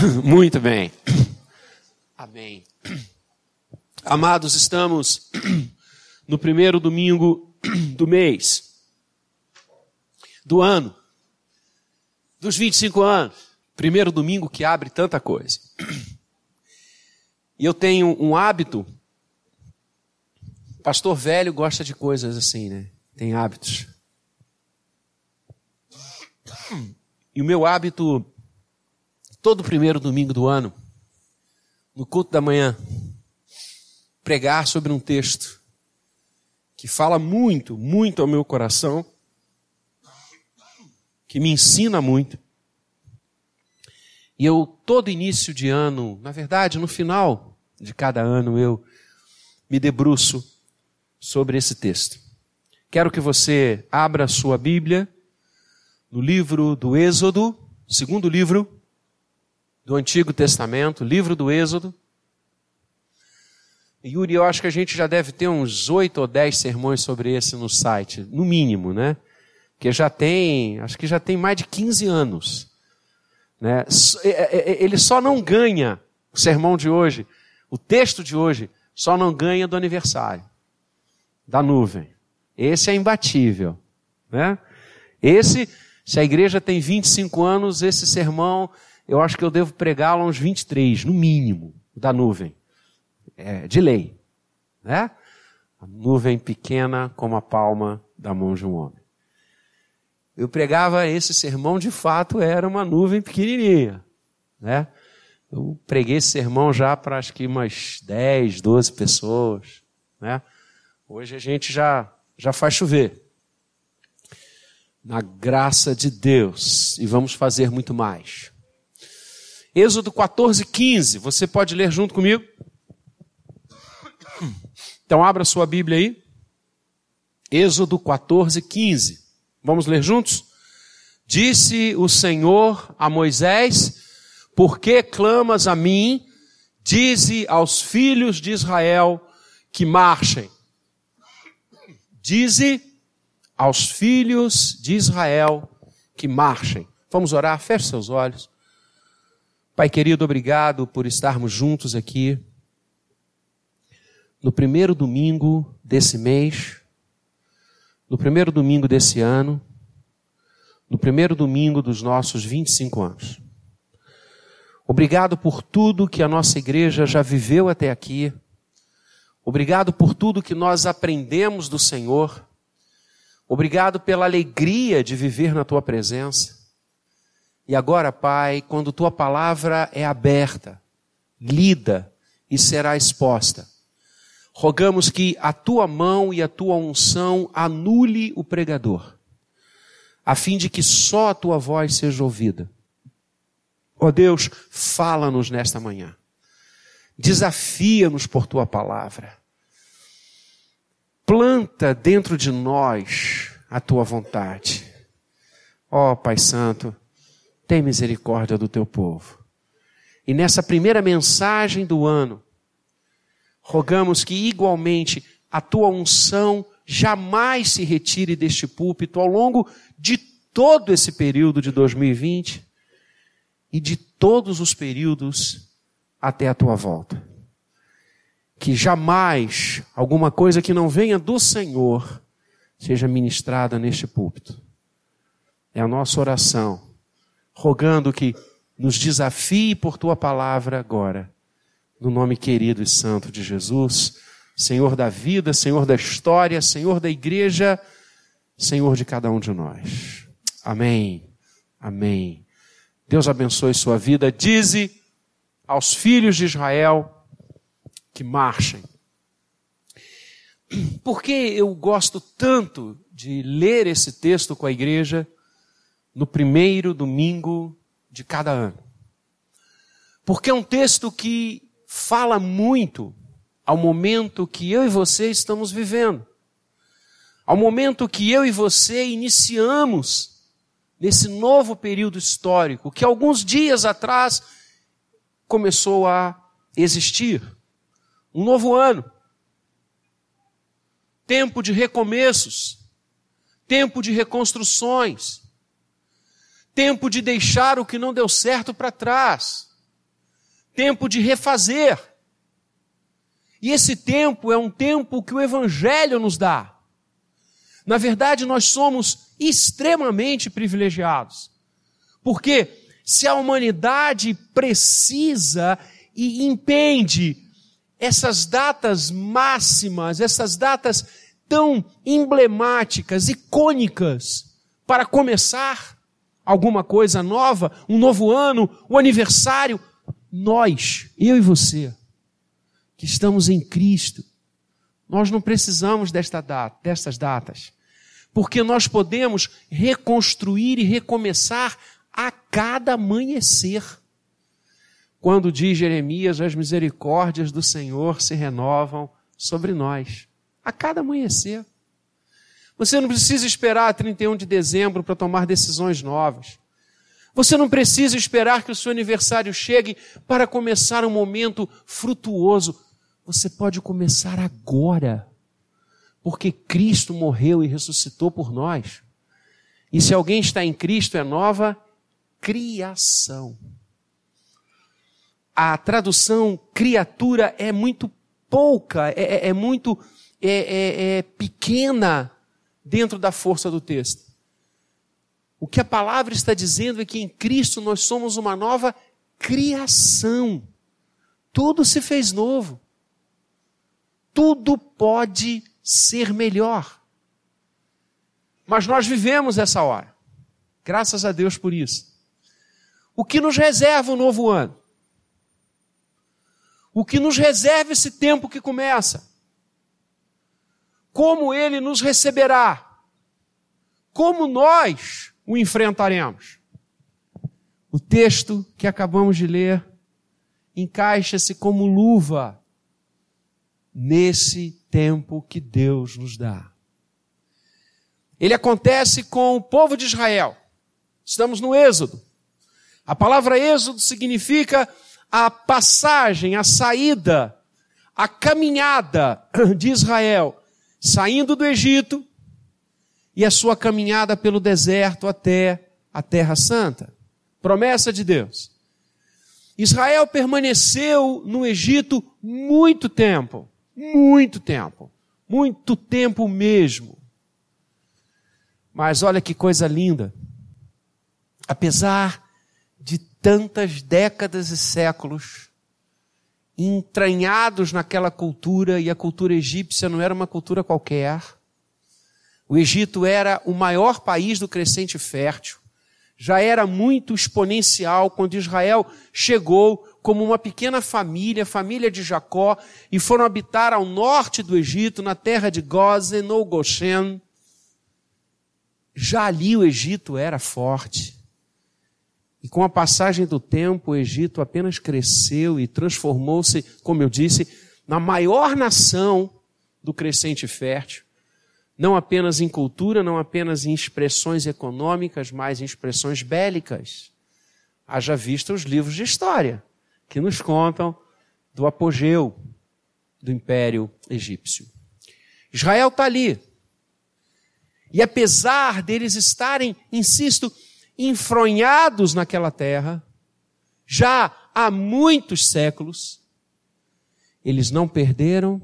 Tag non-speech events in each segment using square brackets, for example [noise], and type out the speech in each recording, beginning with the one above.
[coughs] Muito bem. Amém. Amados, estamos [coughs] no primeiro domingo [coughs] do mês, do ano, dos 25 anos. Primeiro domingo que abre tanta coisa. E eu tenho um hábito. Pastor velho gosta de coisas assim, né? Tem hábitos. E o meu hábito todo primeiro domingo do ano, no culto da manhã, pregar sobre um texto que fala muito, muito ao meu coração, que me ensina muito. E eu, todo início de ano, na verdade, no final de cada ano, eu me debruço sobre esse texto. Quero que você abra a sua Bíblia no livro do Êxodo, segundo livro do Antigo Testamento, livro do Êxodo. Yuri, eu acho que a gente já deve ter uns oito ou dez sermões sobre esse no site, no mínimo, né? Que já tem, acho que já tem mais de 15 anos. Né? É, é, é, ele só não ganha, o sermão de hoje, o texto de hoje, só não ganha do aniversário, da nuvem. Esse é imbatível. Né? Esse, se a igreja tem 25 anos, esse sermão eu acho que eu devo pregá-lo uns 23, no mínimo, da nuvem. É, de lei. Né? A nuvem pequena como a palma da mão de um homem. Eu pregava esse sermão, de fato, era uma nuvem pequenininha. Né? Eu preguei esse sermão já para acho que umas 10, 12 pessoas. Né? Hoje a gente já, já faz chover. Na graça de Deus. E vamos fazer muito mais. Êxodo 14, 15. Você pode ler junto comigo? Então, abra sua Bíblia aí. Êxodo 14, 15. Vamos ler juntos? Disse o Senhor a Moisés: Por que clamas a mim? Dize aos filhos de Israel que marchem. Dize aos filhos de Israel que marchem. Vamos orar, feche seus olhos. Pai querido, obrigado por estarmos juntos aqui no primeiro domingo desse mês, no primeiro domingo desse ano, no primeiro domingo dos nossos 25 anos. Obrigado por tudo que a nossa igreja já viveu até aqui. Obrigado por tudo que nós aprendemos do Senhor. Obrigado pela alegria de viver na tua presença. E agora, Pai, quando tua palavra é aberta, lida e será exposta, rogamos que a tua mão e a tua unção anule o pregador, a fim de que só a tua voz seja ouvida. Ó oh Deus, fala-nos nesta manhã. Desafia-nos por tua palavra. Planta dentro de nós a tua vontade. Ó oh, Pai Santo, tem misericórdia do teu povo. E nessa primeira mensagem do ano, rogamos que igualmente a tua unção jamais se retire deste púlpito ao longo de todo esse período de 2020 e de todos os períodos até a tua volta. Que jamais alguma coisa que não venha do Senhor seja ministrada neste púlpito. É a nossa oração rogando que nos desafie por tua palavra agora, no nome querido e santo de Jesus, Senhor da vida, Senhor da história, Senhor da igreja, Senhor de cada um de nós. Amém. Amém. Deus abençoe sua vida. Dize aos filhos de Israel que marchem. Por que eu gosto tanto de ler esse texto com a igreja? No primeiro domingo de cada ano. Porque é um texto que fala muito ao momento que eu e você estamos vivendo. Ao momento que eu e você iniciamos nesse novo período histórico, que alguns dias atrás começou a existir. Um novo ano. Tempo de recomeços. Tempo de reconstruções tempo de deixar o que não deu certo para trás. tempo de refazer. E esse tempo é um tempo que o Evangelho nos dá. Na verdade, nós somos extremamente privilegiados. Porque se a humanidade precisa e impende essas datas máximas, essas datas tão emblemáticas, icônicas, para começar alguma coisa nova, um novo ano, o um aniversário, nós, eu e você, que estamos em Cristo, nós não precisamos desta data, destas datas, porque nós podemos reconstruir e recomeçar a cada amanhecer. Quando diz Jeremias, as misericórdias do Senhor se renovam sobre nós, a cada amanhecer. Você não precisa esperar 31 de dezembro para tomar decisões novas. Você não precisa esperar que o seu aniversário chegue para começar um momento frutuoso. Você pode começar agora, porque Cristo morreu e ressuscitou por nós. E se alguém está em Cristo, é nova criação. A tradução criatura é muito pouca, é, é, é muito é, é, é pequena dentro da força do texto. O que a palavra está dizendo é que em Cristo nós somos uma nova criação. Tudo se fez novo. Tudo pode ser melhor. Mas nós vivemos essa hora. Graças a Deus por isso. O que nos reserva o novo ano? O que nos reserva esse tempo que começa? Como ele nos receberá? Como nós o enfrentaremos? O texto que acabamos de ler encaixa-se como luva nesse tempo que Deus nos dá. Ele acontece com o povo de Israel. Estamos no Êxodo. A palavra êxodo significa a passagem, a saída, a caminhada de Israel, saindo do Egito e a sua caminhada pelo deserto até a Terra Santa. Promessa de Deus. Israel permaneceu no Egito muito tempo, muito tempo, muito tempo mesmo. Mas olha que coisa linda. Apesar de tantas décadas e séculos entranhados naquela cultura, e a cultura egípcia não era uma cultura qualquer. O Egito era o maior país do crescente fértil, já era muito exponencial quando Israel chegou como uma pequena família, família de Jacó, e foram habitar ao norte do Egito, na terra de Gozen ou Goshen. Já ali o Egito era forte. E com a passagem do tempo, o Egito apenas cresceu e transformou-se, como eu disse, na maior nação do crescente fértil. Não apenas em cultura, não apenas em expressões econômicas, mas em expressões bélicas. Haja vista os livros de história, que nos contam do apogeu do Império Egípcio. Israel está ali. E apesar deles estarem, insisto, enfronhados naquela terra, já há muitos séculos, eles não perderam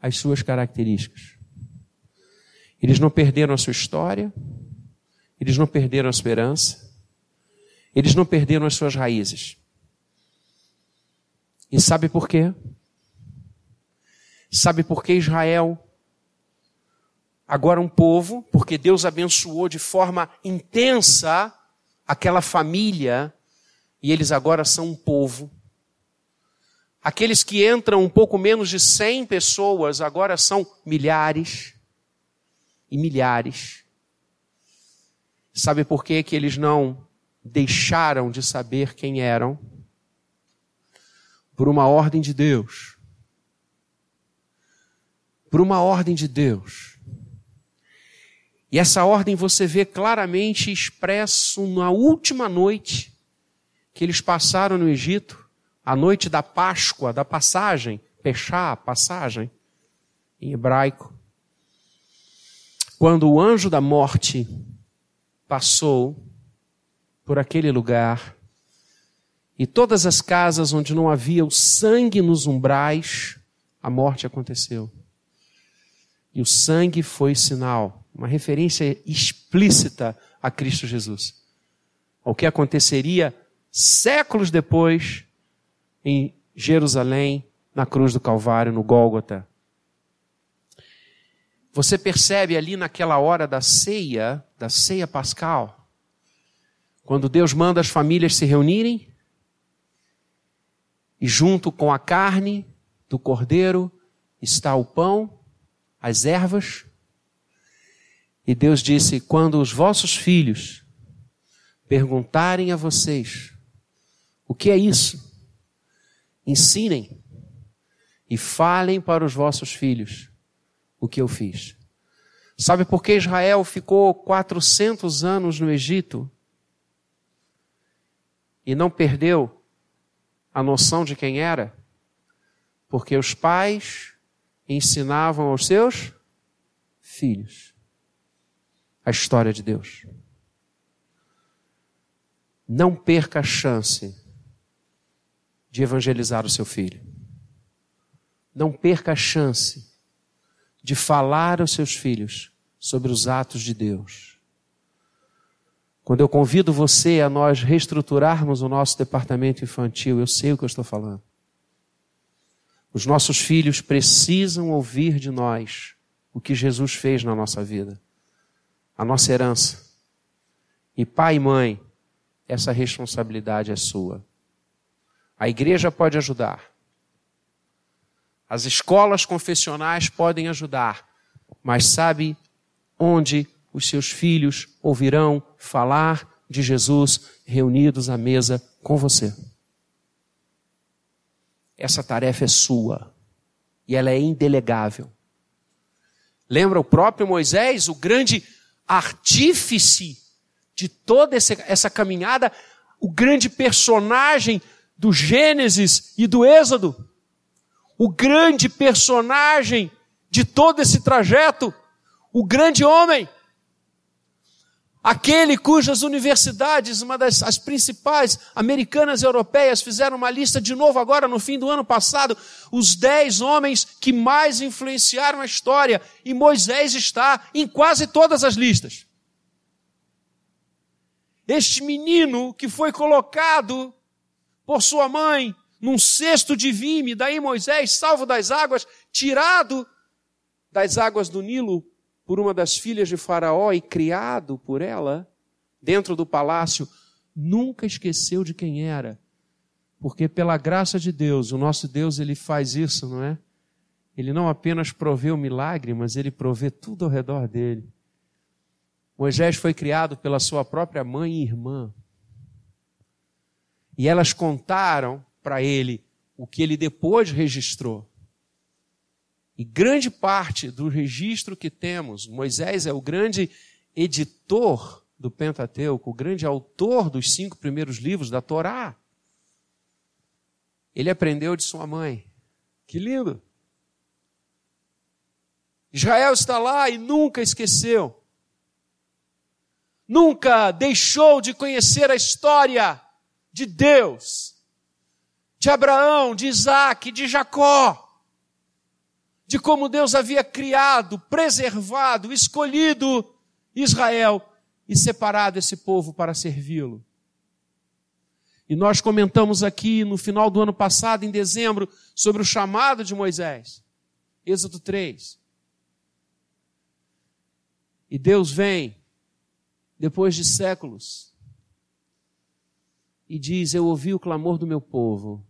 as suas características. Eles não perderam a sua história, eles não perderam a esperança, eles não perderam as suas raízes. E sabe por quê? Sabe por que Israel agora um povo, porque Deus abençoou de forma intensa aquela família, e eles agora são um povo. Aqueles que entram um pouco menos de 100 pessoas agora são milhares e milhares. Sabe por que, que eles não deixaram de saber quem eram? Por uma ordem de Deus. Por uma ordem de Deus. E essa ordem você vê claramente expresso na última noite que eles passaram no Egito, a noite da Páscoa, da passagem, Pechá, passagem, em hebraico. Quando o anjo da morte passou por aquele lugar E todas as casas onde não havia o sangue nos umbrais, a morte aconteceu. E o sangue foi sinal, uma referência explícita a Cristo Jesus. O que aconteceria séculos depois em Jerusalém, na cruz do Calvário, no Gólgota. Você percebe ali naquela hora da ceia, da ceia pascal, quando Deus manda as famílias se reunirem, e junto com a carne do cordeiro está o pão, as ervas. E Deus disse: quando os vossos filhos perguntarem a vocês o que é isso, ensinem e falem para os vossos filhos o que eu fiz. Sabe por que Israel ficou 400 anos no Egito e não perdeu a noção de quem era? Porque os pais ensinavam aos seus filhos a história de Deus. Não perca a chance de evangelizar o seu filho. Não perca a chance de falar aos seus filhos sobre os atos de Deus. Quando eu convido você a nós reestruturarmos o nosso departamento infantil, eu sei o que eu estou falando. Os nossos filhos precisam ouvir de nós o que Jesus fez na nossa vida, a nossa herança. E pai e mãe, essa responsabilidade é sua. A igreja pode ajudar. As escolas confessionais podem ajudar. Mas sabe onde os seus filhos ouvirão falar de Jesus reunidos à mesa com você? Essa tarefa é sua e ela é indelegável. Lembra o próprio Moisés, o grande artífice de toda essa caminhada, o grande personagem do Gênesis e do Êxodo, o grande personagem de todo esse trajeto, o grande homem, aquele cujas universidades, uma das as principais americanas e europeias, fizeram uma lista de novo agora no fim do ano passado, os dez homens que mais influenciaram a história, e Moisés está em quase todas as listas. Este menino que foi colocado por sua mãe num cesto de vime, daí Moisés, salvo das águas, tirado das águas do Nilo por uma das filhas de Faraó e criado por ela, dentro do palácio, nunca esqueceu de quem era. Porque pela graça de Deus, o nosso Deus, ele faz isso, não é? Ele não apenas provê o milagre, mas ele provê tudo ao redor dele. Moisés foi criado pela sua própria mãe e irmã. E elas contaram para ele o que ele depois registrou. E grande parte do registro que temos, Moisés é o grande editor do Pentateuco, o grande autor dos cinco primeiros livros da Torá. Ele aprendeu de sua mãe. Que lindo! Israel está lá e nunca esqueceu. Nunca deixou de conhecer a história de Deus, de Abraão, de Isaac, de Jacó, de como Deus havia criado, preservado, escolhido Israel e separado esse povo para servi-lo. E nós comentamos aqui no final do ano passado, em dezembro, sobre o chamado de Moisés. Êxodo 3. E Deus vem, depois de séculos, e diz: Eu ouvi o clamor do meu povo.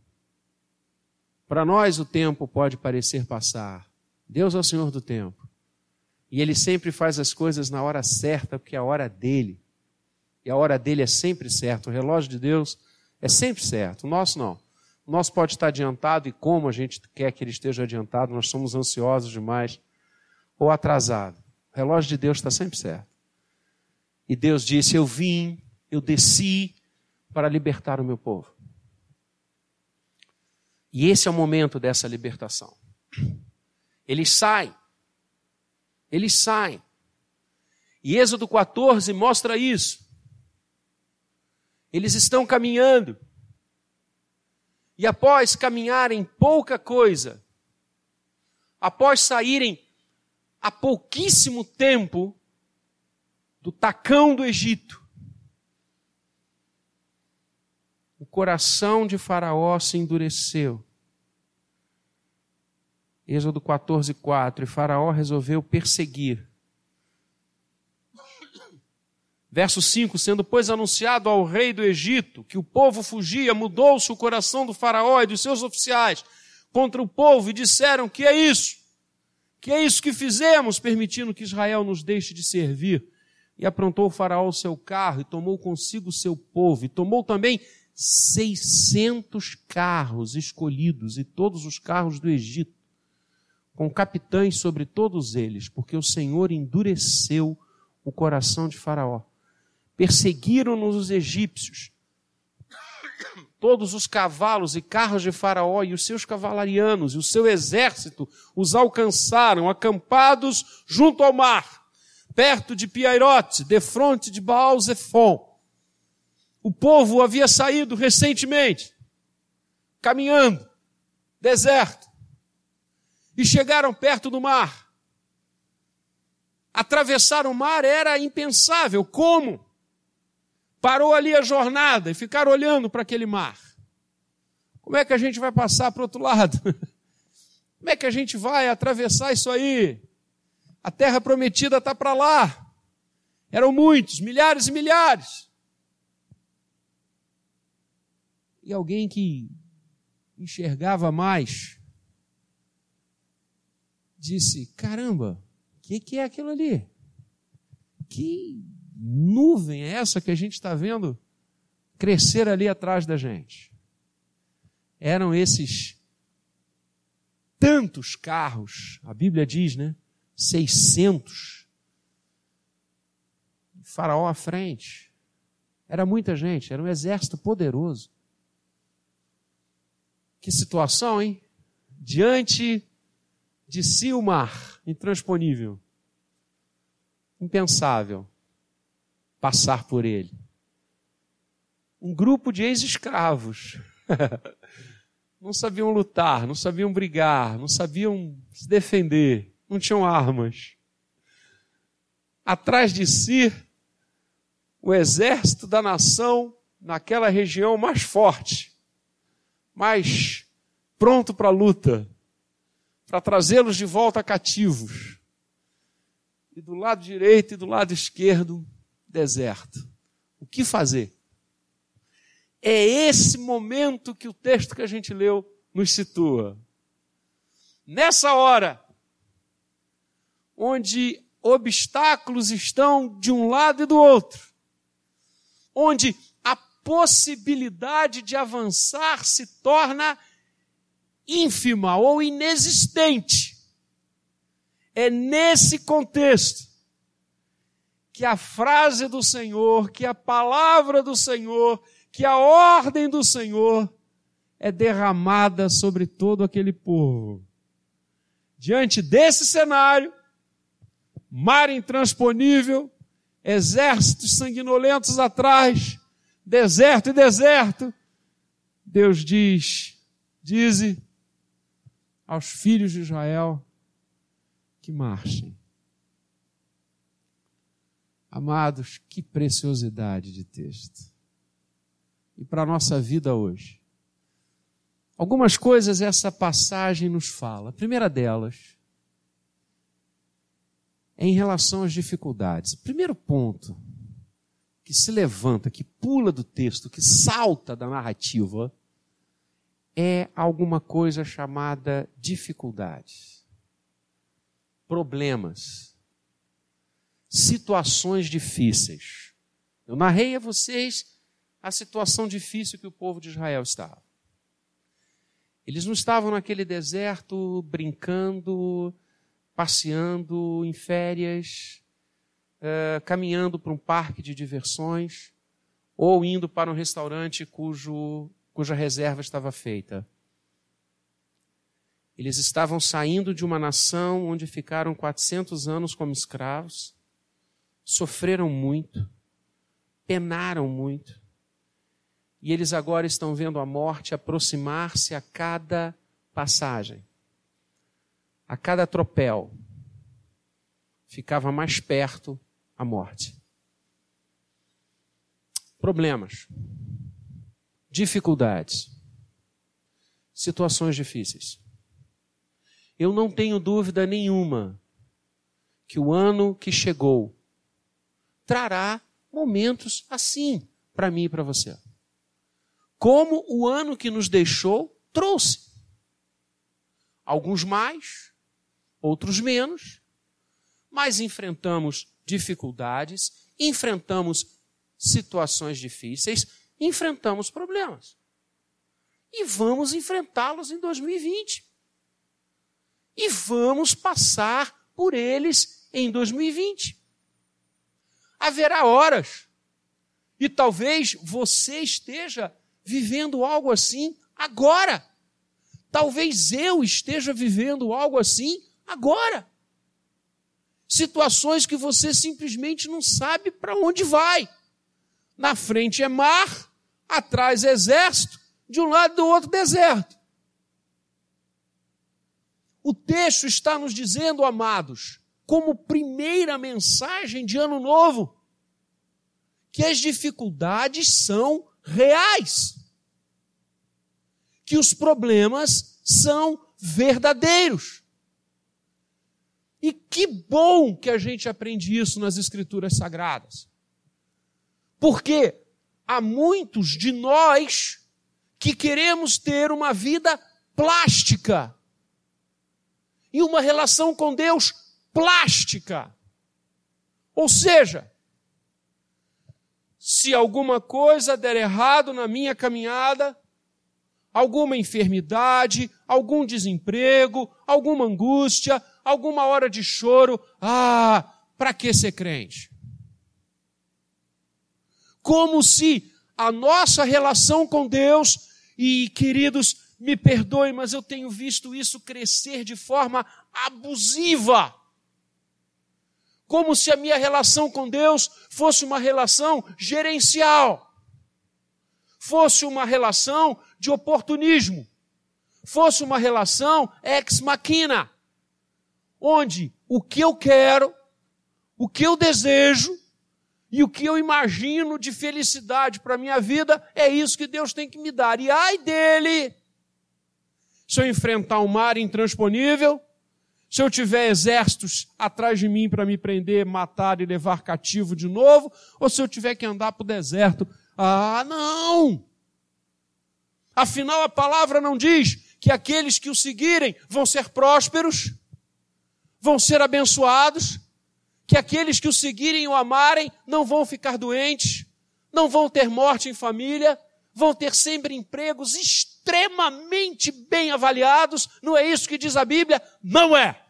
Para nós o tempo pode parecer passar. Deus é o Senhor do tempo. E Ele sempre faz as coisas na hora certa, porque é a hora dele. E a hora dele é sempre certa. O relógio de Deus é sempre certo. O nosso não. O nosso pode estar adiantado, e como a gente quer que ele esteja adiantado, nós somos ansiosos demais, ou atrasado. O relógio de Deus está sempre certo. E Deus disse: Eu vim, eu desci para libertar o meu povo. E esse é o momento dessa libertação. Eles saem. Eles saem. E Êxodo 14 mostra isso. Eles estão caminhando. E após caminharem pouca coisa, após saírem há pouquíssimo tempo do tacão do Egito, o coração de Faraó se endureceu. Êxodo 14, 4. E Faraó resolveu perseguir. Verso 5: Sendo, pois, anunciado ao rei do Egito que o povo fugia, mudou-se o coração do Faraó e dos seus oficiais contra o povo e disseram: Que é isso? Que é isso que fizemos, permitindo que Israel nos deixe de servir? E aprontou o Faraó o seu carro e tomou consigo o seu povo, e tomou também 600 carros escolhidos e todos os carros do Egito, com capitães sobre todos eles, porque o Senhor endureceu o coração de Faraó. Perseguiram-nos os egípcios todos os cavalos e carros de Faraó e os seus cavalarianos e o seu exército os alcançaram, acampados junto ao mar, perto de Piairote, defronte de Baal-Zephon. O povo havia saído recentemente, caminhando, deserto, e chegaram perto do mar. Atravessar o mar era impensável. Como? parou ali a jornada e ficar olhando para aquele mar. Como é que a gente vai passar para o outro lado? [laughs] Como é que a gente vai atravessar isso aí? A terra prometida está para lá. Eram muitos, milhares e milhares. E alguém que enxergava mais disse: Caramba, o que, que é aquilo ali? Que nuvem é essa que a gente está vendo crescer ali atrás da gente? Eram esses tantos carros, a Bíblia diz, né? 600. Faraó à frente. Era muita gente, era um exército poderoso. Que situação, hein? Diante de si o mar, intransponível. Impensável passar por ele. Um grupo de ex-escravos. [laughs] não sabiam lutar, não sabiam brigar, não sabiam se defender, não tinham armas. Atrás de si, o exército da nação naquela região mais forte, mais pronto para a luta, para trazê-los de volta cativos. E do lado direito e do lado esquerdo, deserto. O que fazer? É esse momento que o texto que a gente leu nos situa. Nessa hora, onde obstáculos estão de um lado e do outro, onde a possibilidade de avançar se torna ínfima ou inexistente. É nesse contexto que a frase do Senhor, que a palavra do Senhor, que a ordem do Senhor é derramada sobre todo aquele povo. Diante desse cenário, mar intransponível, exércitos sanguinolentos atrás, deserto e deserto, Deus diz: dize aos filhos de Israel que marchem. Amados, que preciosidade de texto. E para a nossa vida hoje. Algumas coisas essa passagem nos fala. A primeira delas é em relação às dificuldades. O primeiro ponto que se levanta, que pula do texto, que salta da narrativa, é alguma coisa chamada dificuldades, problemas situações difíceis. Eu narrei a vocês a situação difícil que o povo de Israel estava. Eles não estavam naquele deserto brincando, passeando em férias, uh, caminhando para um parque de diversões, ou indo para um restaurante cujo, cuja reserva estava feita. Eles estavam saindo de uma nação onde ficaram 400 anos como escravos, sofreram muito, penaram muito. E eles agora estão vendo a morte aproximar-se a cada passagem, a cada tropel. Ficava mais perto a morte. Problemas, dificuldades, situações difíceis. Eu não tenho dúvida nenhuma que o ano que chegou trará momentos assim para mim e para você. Como o ano que nos deixou trouxe. Alguns mais, outros menos, mas enfrentamos dificuldades, enfrentamos situações difíceis, enfrentamos problemas. E vamos enfrentá-los em 2020. E vamos passar por eles em 2020. Haverá horas, e talvez você esteja vivendo algo assim agora. Talvez eu esteja vivendo algo assim agora. Situações que você simplesmente não sabe para onde vai. Na frente é mar, atrás é exército, de um lado do outro deserto. O texto está nos dizendo, amados, como primeira mensagem de ano novo, que as dificuldades são reais, que os problemas são verdadeiros. E que bom que a gente aprende isso nas Escrituras Sagradas. Porque há muitos de nós que queremos ter uma vida plástica e uma relação com Deus plástica. Ou seja, se alguma coisa der errado na minha caminhada, alguma enfermidade, algum desemprego, alguma angústia, alguma hora de choro, ah, para que ser crente? Como se a nossa relação com Deus, e queridos, me perdoe, mas eu tenho visto isso crescer de forma abusiva. Como se a minha relação com Deus fosse uma relação gerencial, fosse uma relação de oportunismo, fosse uma relação ex machina, onde o que eu quero, o que eu desejo e o que eu imagino de felicidade para a minha vida é isso que Deus tem que me dar. E ai dele se eu enfrentar um mar intransponível, se eu tiver exércitos atrás de mim para me prender, matar e levar cativo de novo, ou se eu tiver que andar para o deserto. Ah, não! Afinal, a palavra não diz que aqueles que o seguirem vão ser prósperos, vão ser abençoados, que aqueles que o seguirem e o amarem não vão ficar doentes, não vão ter morte em família, vão ter sempre empregos extremamente bem avaliados. Não é isso que diz a Bíblia? Não é.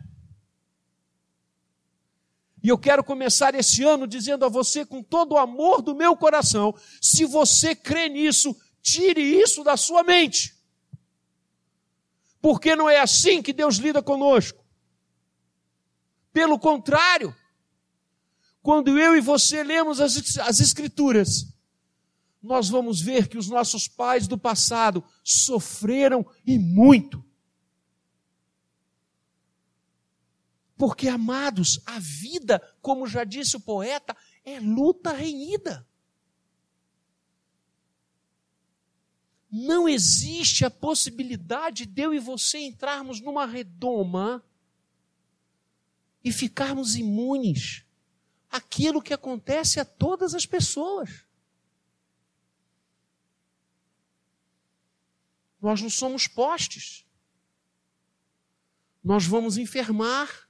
E eu quero começar esse ano dizendo a você, com todo o amor do meu coração: se você crê nisso, tire isso da sua mente. Porque não é assim que Deus lida conosco. Pelo contrário, quando eu e você lemos as, as Escrituras, nós vamos ver que os nossos pais do passado sofreram e muito. Porque, amados, a vida, como já disse o poeta, é luta renhida. Não existe a possibilidade de eu e você entrarmos numa redoma e ficarmos imunes àquilo que acontece a todas as pessoas. Nós não somos postes. Nós vamos enfermar.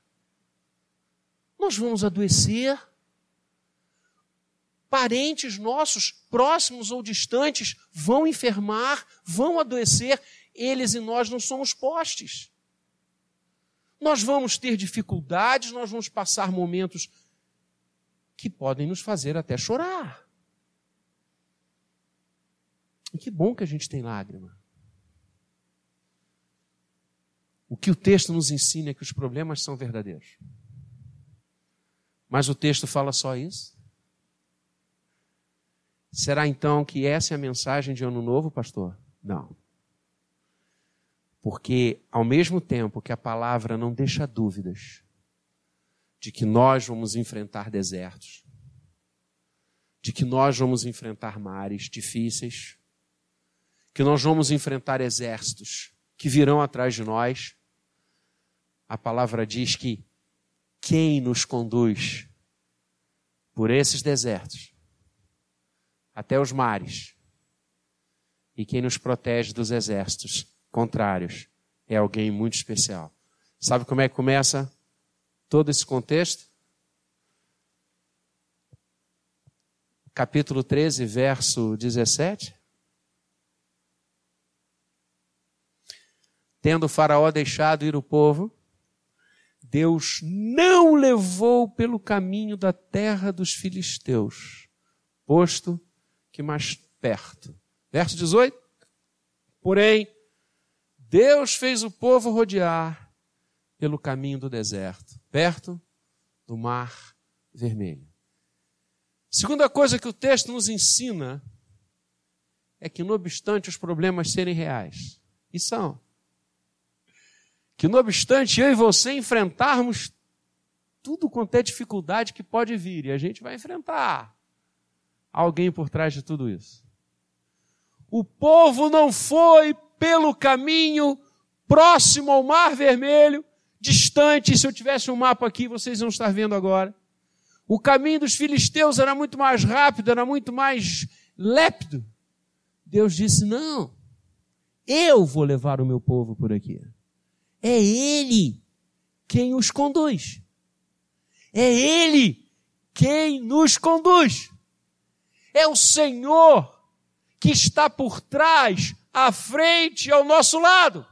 Nós vamos adoecer. Parentes nossos, próximos ou distantes, vão enfermar, vão adoecer. Eles e nós não somos postes. Nós vamos ter dificuldades, nós vamos passar momentos que podem nos fazer até chorar. E que bom que a gente tem lágrima. O que o texto nos ensina é que os problemas são verdadeiros. Mas o texto fala só isso? Será então que essa é a mensagem de Ano Novo, pastor? Não. Porque, ao mesmo tempo que a palavra não deixa dúvidas de que nós vamos enfrentar desertos, de que nós vamos enfrentar mares difíceis, que nós vamos enfrentar exércitos que virão atrás de nós, a palavra diz que quem nos conduz por esses desertos até os mares e quem nos protege dos exércitos contrários é alguém muito especial. Sabe como é que começa todo esse contexto? Capítulo 13, verso 17. Tendo Faraó deixado ir o povo, Deus não levou pelo caminho da terra dos filisteus, posto que mais perto. Verso 18. Porém, Deus fez o povo rodear pelo caminho do deserto, perto do mar vermelho. Segunda coisa que o texto nos ensina é que, não obstante os problemas serem reais, e são, que não obstante eu e você enfrentarmos tudo quanto é dificuldade que pode vir, e a gente vai enfrentar alguém por trás de tudo isso. O povo não foi pelo caminho próximo ao Mar Vermelho, distante. Se eu tivesse um mapa aqui, vocês vão estar vendo agora. O caminho dos filisteus era muito mais rápido, era muito mais lépido. Deus disse: Não, eu vou levar o meu povo por aqui. É Ele quem os conduz. É Ele quem nos conduz. É o Senhor que está por trás, à frente, ao nosso lado.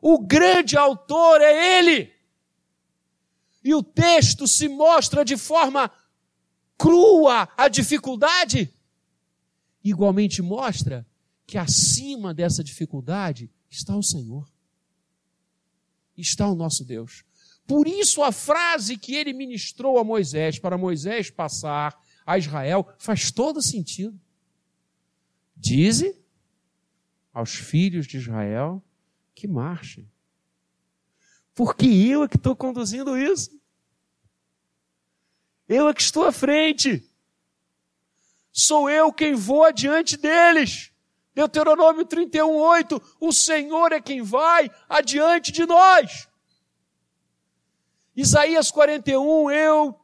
O grande autor é Ele. E o texto se mostra de forma crua a dificuldade, igualmente mostra que acima dessa dificuldade está o Senhor. Está o nosso Deus. Por isso a frase que ele ministrou a Moisés, para Moisés passar a Israel, faz todo sentido. Dize aos filhos de Israel que marchem. Porque eu é que estou conduzindo isso. Eu é que estou à frente. Sou eu quem vou adiante deles. Deuteronômio 31, 8. O Senhor é quem vai adiante de nós. Isaías 41, eu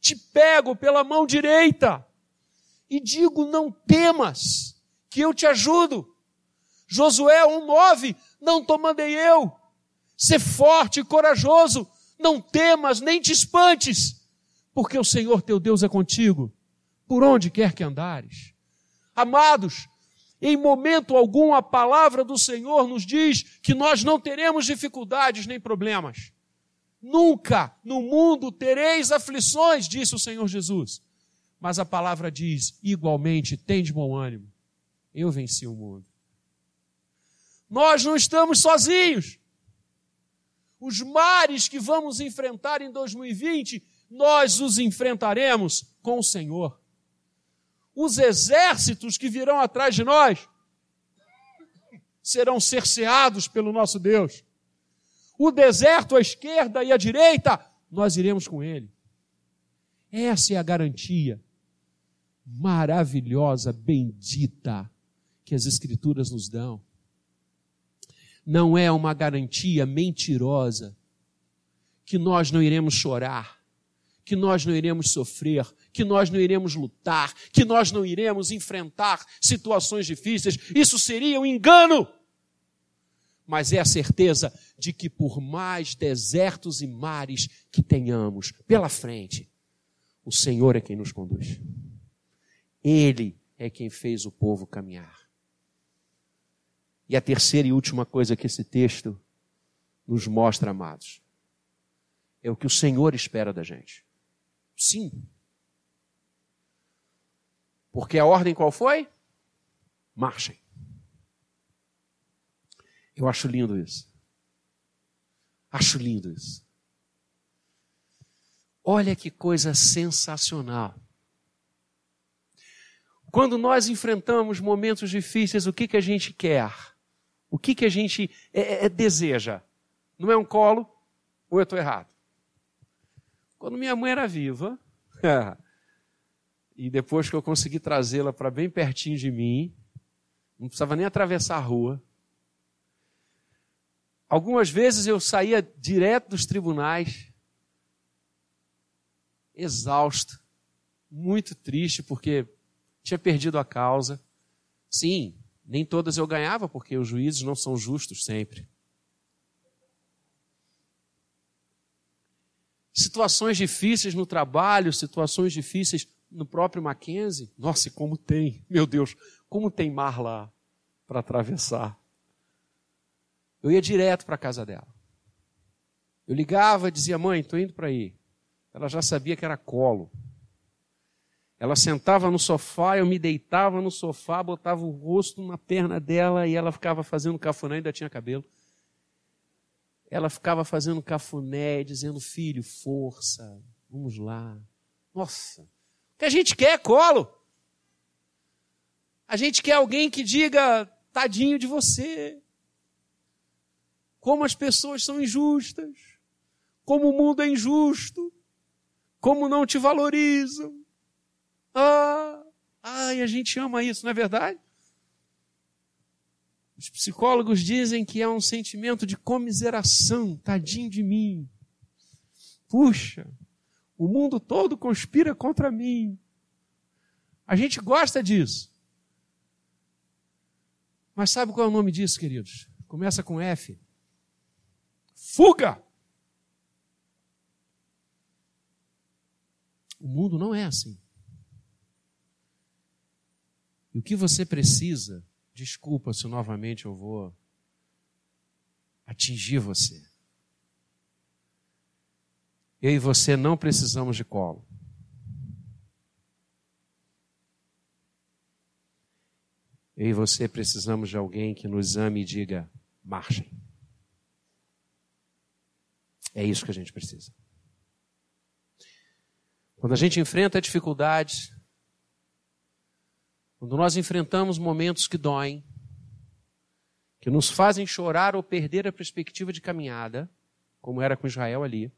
te pego pela mão direita e digo: não temas, que eu te ajudo. Josué 1,9: Não te mandei eu. Ser forte e corajoso, não temas nem te espantes, porque o Senhor teu Deus é contigo, por onde quer que andares. Amados, em momento algum a palavra do Senhor nos diz que nós não teremos dificuldades nem problemas. Nunca no mundo tereis aflições, disse o Senhor Jesus. Mas a palavra diz, igualmente, tem de bom ânimo. Eu venci o mundo. Nós não estamos sozinhos. Os mares que vamos enfrentar em 2020, nós os enfrentaremos com o Senhor os exércitos que virão atrás de nós serão cerceados pelo nosso Deus. O deserto à esquerda e à direita, nós iremos com ele. Essa é a garantia maravilhosa, bendita, que as Escrituras nos dão. Não é uma garantia mentirosa que nós não iremos chorar, que nós não iremos sofrer, que nós não iremos lutar, que nós não iremos enfrentar situações difíceis. Isso seria um engano. Mas é a certeza de que por mais desertos e mares que tenhamos pela frente, o Senhor é quem nos conduz. Ele é quem fez o povo caminhar. E a terceira e última coisa que esse texto nos mostra, amados, é o que o Senhor espera da gente. Sim, porque a ordem qual foi? Marchem. Eu acho lindo isso. Acho lindo isso. Olha que coisa sensacional. Quando nós enfrentamos momentos difíceis, o que, que a gente quer? O que, que a gente é, é, é deseja? Não é um colo? Ou eu estou errado? Quando minha mãe era viva, [laughs] e depois que eu consegui trazê-la para bem pertinho de mim, não precisava nem atravessar a rua. Algumas vezes eu saía direto dos tribunais, exausto, muito triste, porque tinha perdido a causa. Sim, nem todas eu ganhava, porque os juízes não são justos sempre. Situações difíceis no trabalho, situações difíceis no próprio Mackenzie. Nossa, como tem, meu Deus, como tem mar lá para atravessar. Eu ia direto para a casa dela. Eu ligava e dizia, mãe, estou indo para aí. Ela já sabia que era colo. Ela sentava no sofá, eu me deitava no sofá, botava o rosto na perna dela e ela ficava fazendo cafuné, ainda tinha cabelo. Ela ficava fazendo cafuné, dizendo, filho, força, vamos lá. Nossa, o que a gente quer é colo. A gente quer alguém que diga, tadinho de você. Como as pessoas são injustas. Como o mundo é injusto. Como não te valorizam ah, ai, a gente ama isso, não é verdade? Os psicólogos dizem que é um sentimento de comiseração, tadinho de mim. Puxa, o mundo todo conspira contra mim. A gente gosta disso. Mas sabe qual é o nome disso, queridos? Começa com F. Fuga! O mundo não é assim. E o que você precisa, desculpa se novamente eu vou atingir você. Eu e você não precisamos de colo. Eu e você precisamos de alguém que nos ame e diga: marchem. É isso que a gente precisa. Quando a gente enfrenta dificuldades, quando nós enfrentamos momentos que doem, que nos fazem chorar ou perder a perspectiva de caminhada, como era com Israel ali,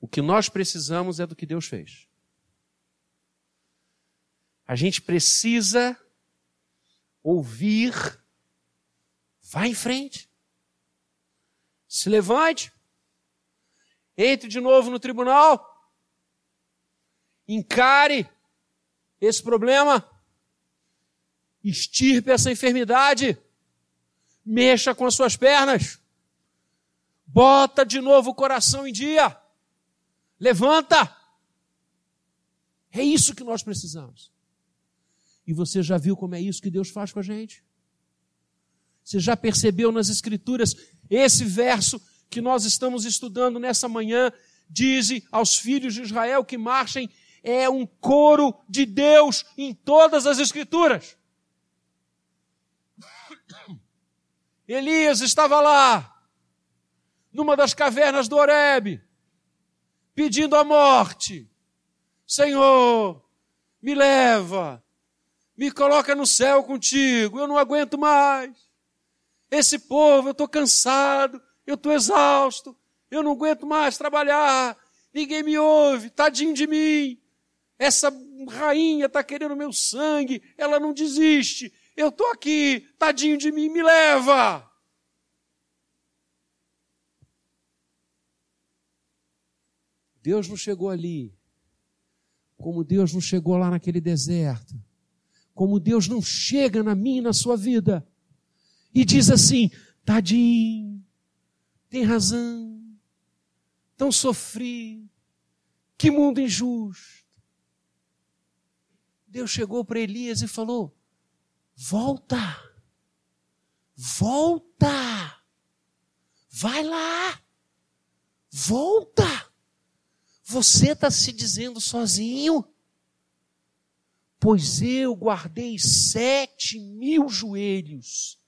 o que nós precisamos é do que Deus fez. A gente precisa ouvir, vá em frente, se levante, entre de novo no tribunal, encare esse problema extirpe essa enfermidade, mexa com as suas pernas, bota de novo o coração em dia, levanta. É isso que nós precisamos. E você já viu como é isso que Deus faz com a gente? Você já percebeu nas Escrituras esse verso que nós estamos estudando nessa manhã? Diz aos filhos de Israel que marchem, é um coro de Deus em todas as Escrituras. Elias estava lá, numa das cavernas do Horebe, pedindo a morte. Senhor, me leva, me coloca no céu contigo, eu não aguento mais. Esse povo, eu estou cansado, eu estou exausto, eu não aguento mais trabalhar, ninguém me ouve, tadinho de mim. Essa rainha está querendo meu sangue, ela não desiste, eu estou aqui, tadinho de mim, me leva. Deus não chegou ali, como Deus não chegou lá naquele deserto, como Deus não chega na minha e na sua vida e diz assim: tadinho, tem razão, tão sofri, que mundo injusto. Deus chegou para Elias e falou: Volta. Volta. Vai lá. Volta. Você está se dizendo sozinho? Pois eu guardei sete mil joelhos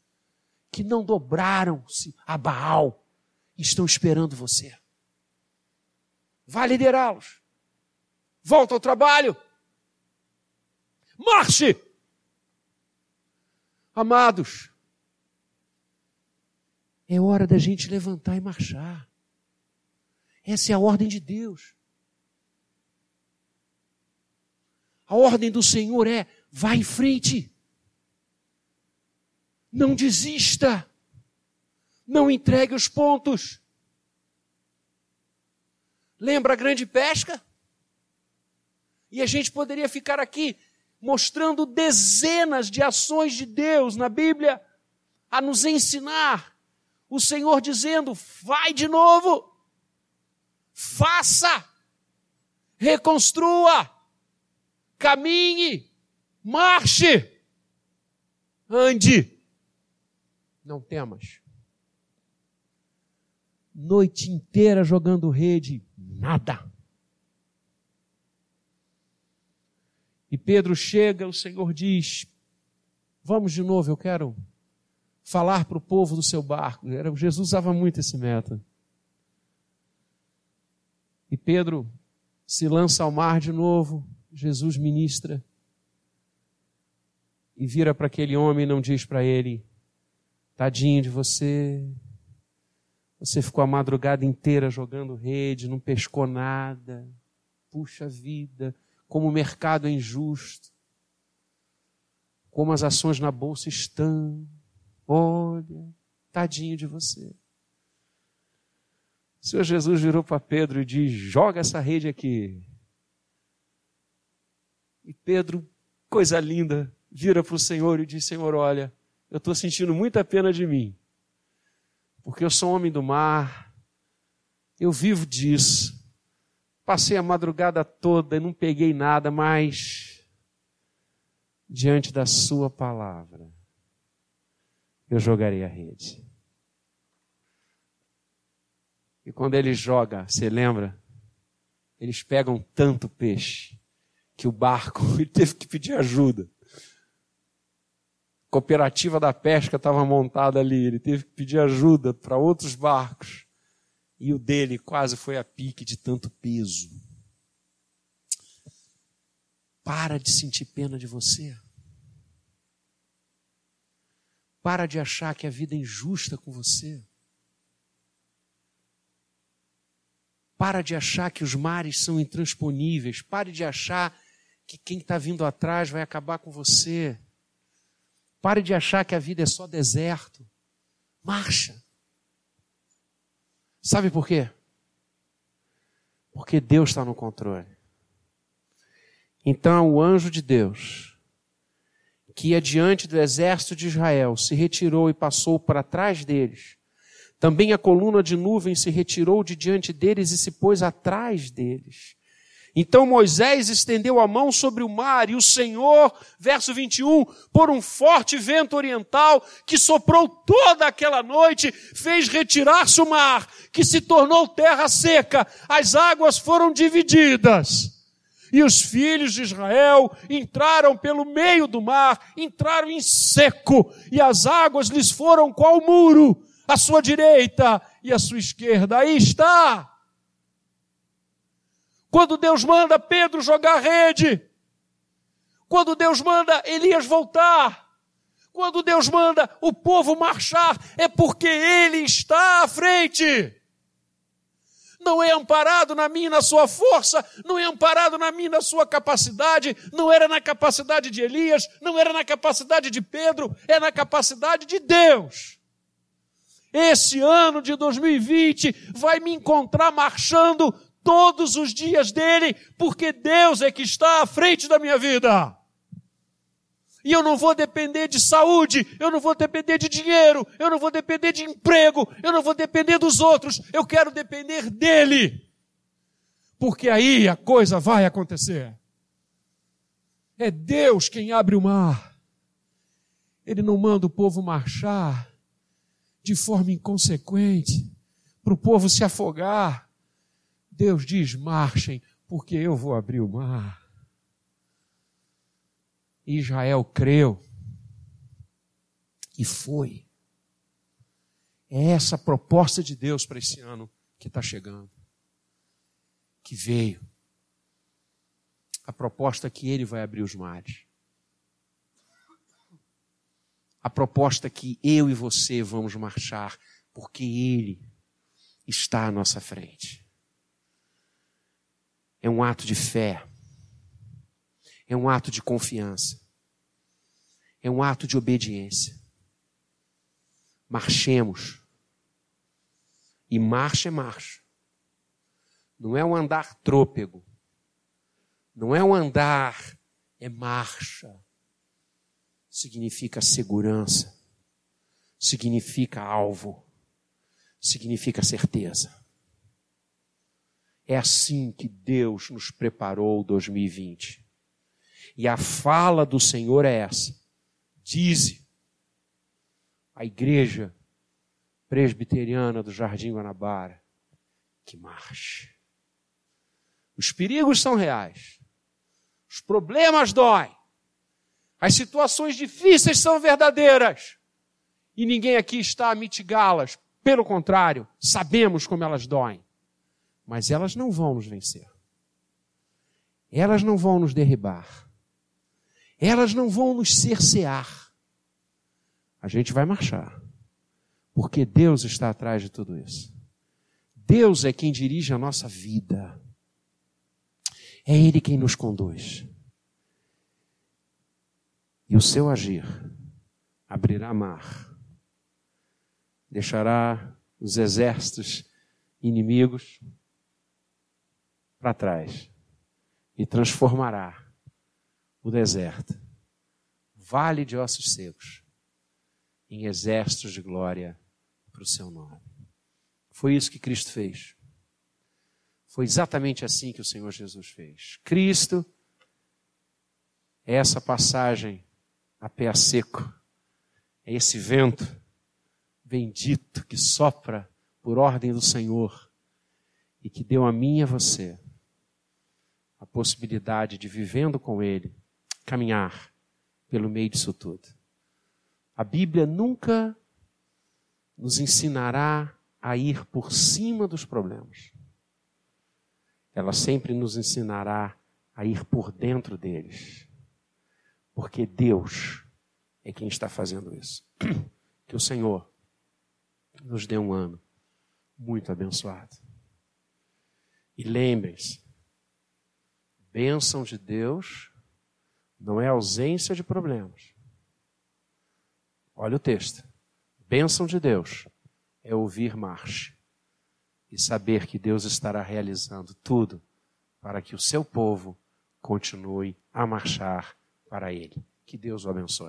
que não dobraram-se a Baal e estão esperando você. Vai liderá-los. Volta ao trabalho. marche! Amados, é hora da gente levantar e marchar. Essa é a ordem de Deus. A ordem do Senhor é: vá em frente. Não desista. Não entregue os pontos. Lembra a grande pesca? E a gente poderia ficar aqui mostrando dezenas de ações de Deus na Bíblia a nos ensinar. O Senhor dizendo: vai de novo, faça, reconstrua, caminhe, marche, ande. Não temas. Noite inteira jogando rede, nada. E Pedro chega, o Senhor diz: Vamos de novo, eu quero falar para o povo do seu barco. Jesus usava muito esse método. E Pedro se lança ao mar de novo, Jesus ministra e vira para aquele homem e não diz para ele: Tadinho de você, você ficou a madrugada inteira jogando rede, não pescou nada. Puxa vida, como o mercado é injusto, como as ações na bolsa estão. Olha, tadinho de você. O Senhor Jesus virou para Pedro e diz: joga essa rede aqui. E Pedro, coisa linda, vira para o Senhor e diz: Senhor, olha, eu estou sentindo muita pena de mim, porque eu sou homem do mar, eu vivo disso. Passei a madrugada toda e não peguei nada, mas diante da Sua palavra, eu jogarei a rede. E quando ele joga, você lembra? Eles pegam tanto peixe que o barco [laughs] ele teve que pedir ajuda. Cooperativa da pesca estava montada ali, ele teve que pedir ajuda para outros barcos e o dele quase foi a pique de tanto peso. Para de sentir pena de você. Para de achar que a vida é injusta com você. Para de achar que os mares são intransponíveis. Pare de achar que quem está vindo atrás vai acabar com você. Pare de achar que a vida é só deserto. Marcha. Sabe por quê? Porque Deus está no controle. Então o anjo de Deus, que ia diante do exército de Israel, se retirou e passou para trás deles. Também a coluna de nuvem se retirou de diante deles e se pôs atrás deles. Então Moisés estendeu a mão sobre o mar e o Senhor, verso 21, por um forte vento oriental que soprou toda aquela noite, fez retirar-se o mar, que se tornou terra seca. As águas foram divididas. E os filhos de Israel entraram pelo meio do mar, entraram em seco, e as águas lhes foram qual muro, à sua direita e à sua esquerda. Aí está quando Deus manda Pedro jogar rede, quando Deus manda Elias voltar, quando Deus manda o povo marchar, é porque Ele está à frente. Não é amparado na minha na sua força, não é amparado na minha na sua capacidade, não era na capacidade de Elias, não era na capacidade de Pedro, é na capacidade de Deus. Esse ano de 2020 vai me encontrar marchando todos os dias dele, porque Deus é que está à frente da minha vida. E eu não vou depender de saúde, eu não vou depender de dinheiro, eu não vou depender de emprego, eu não vou depender dos outros, eu quero depender dele. Porque aí a coisa vai acontecer. É Deus quem abre o mar. Ele não manda o povo marchar de forma inconsequente, para o povo se afogar. Deus diz: marchem, porque eu vou abrir o mar. Israel creu e foi. É essa a proposta de Deus para esse ano que está chegando, que veio. A proposta que Ele vai abrir os mares. a proposta que eu e você vamos marchar, porque Ele está à nossa frente. É um ato de fé, é um ato de confiança, é um ato de obediência. Marchemos. E marcha é marcha. Não é um andar trôpego. Não é um andar, é marcha. Significa segurança. Significa alvo. Significa certeza. É assim que Deus nos preparou 2020. E a fala do Senhor é essa: Dize a igreja presbiteriana do Jardim Guanabara que marche. Os perigos são reais. Os problemas doem. As situações difíceis são verdadeiras. E ninguém aqui está a mitigá-las. Pelo contrário, sabemos como elas doem. Mas elas não vão nos vencer. Elas não vão nos derribar. Elas não vão nos cercear. A gente vai marchar. Porque Deus está atrás de tudo isso. Deus é quem dirige a nossa vida. É Ele quem nos conduz. E o seu agir abrirá mar, deixará os exércitos inimigos para trás e transformará o deserto, vale de ossos secos, em exércitos de glória para o seu nome. Foi isso que Cristo fez. Foi exatamente assim que o Senhor Jesus fez. Cristo é essa passagem a pé seco, é esse vento bendito que sopra por ordem do Senhor e que deu a mim e a você a possibilidade de, vivendo com Ele, caminhar pelo meio disso tudo. A Bíblia nunca nos ensinará a ir por cima dos problemas ela sempre nos ensinará a ir por dentro deles. Porque Deus é quem está fazendo isso. [clears throat] Que o Senhor nos dê um ano muito abençoado. E lembrem-se, bênção de Deus não é ausência de problemas. Olha o texto. Bênção de Deus é ouvir marche e saber que Deus estará realizando tudo para que o seu povo continue a marchar para Ele. Que Deus o abençoe.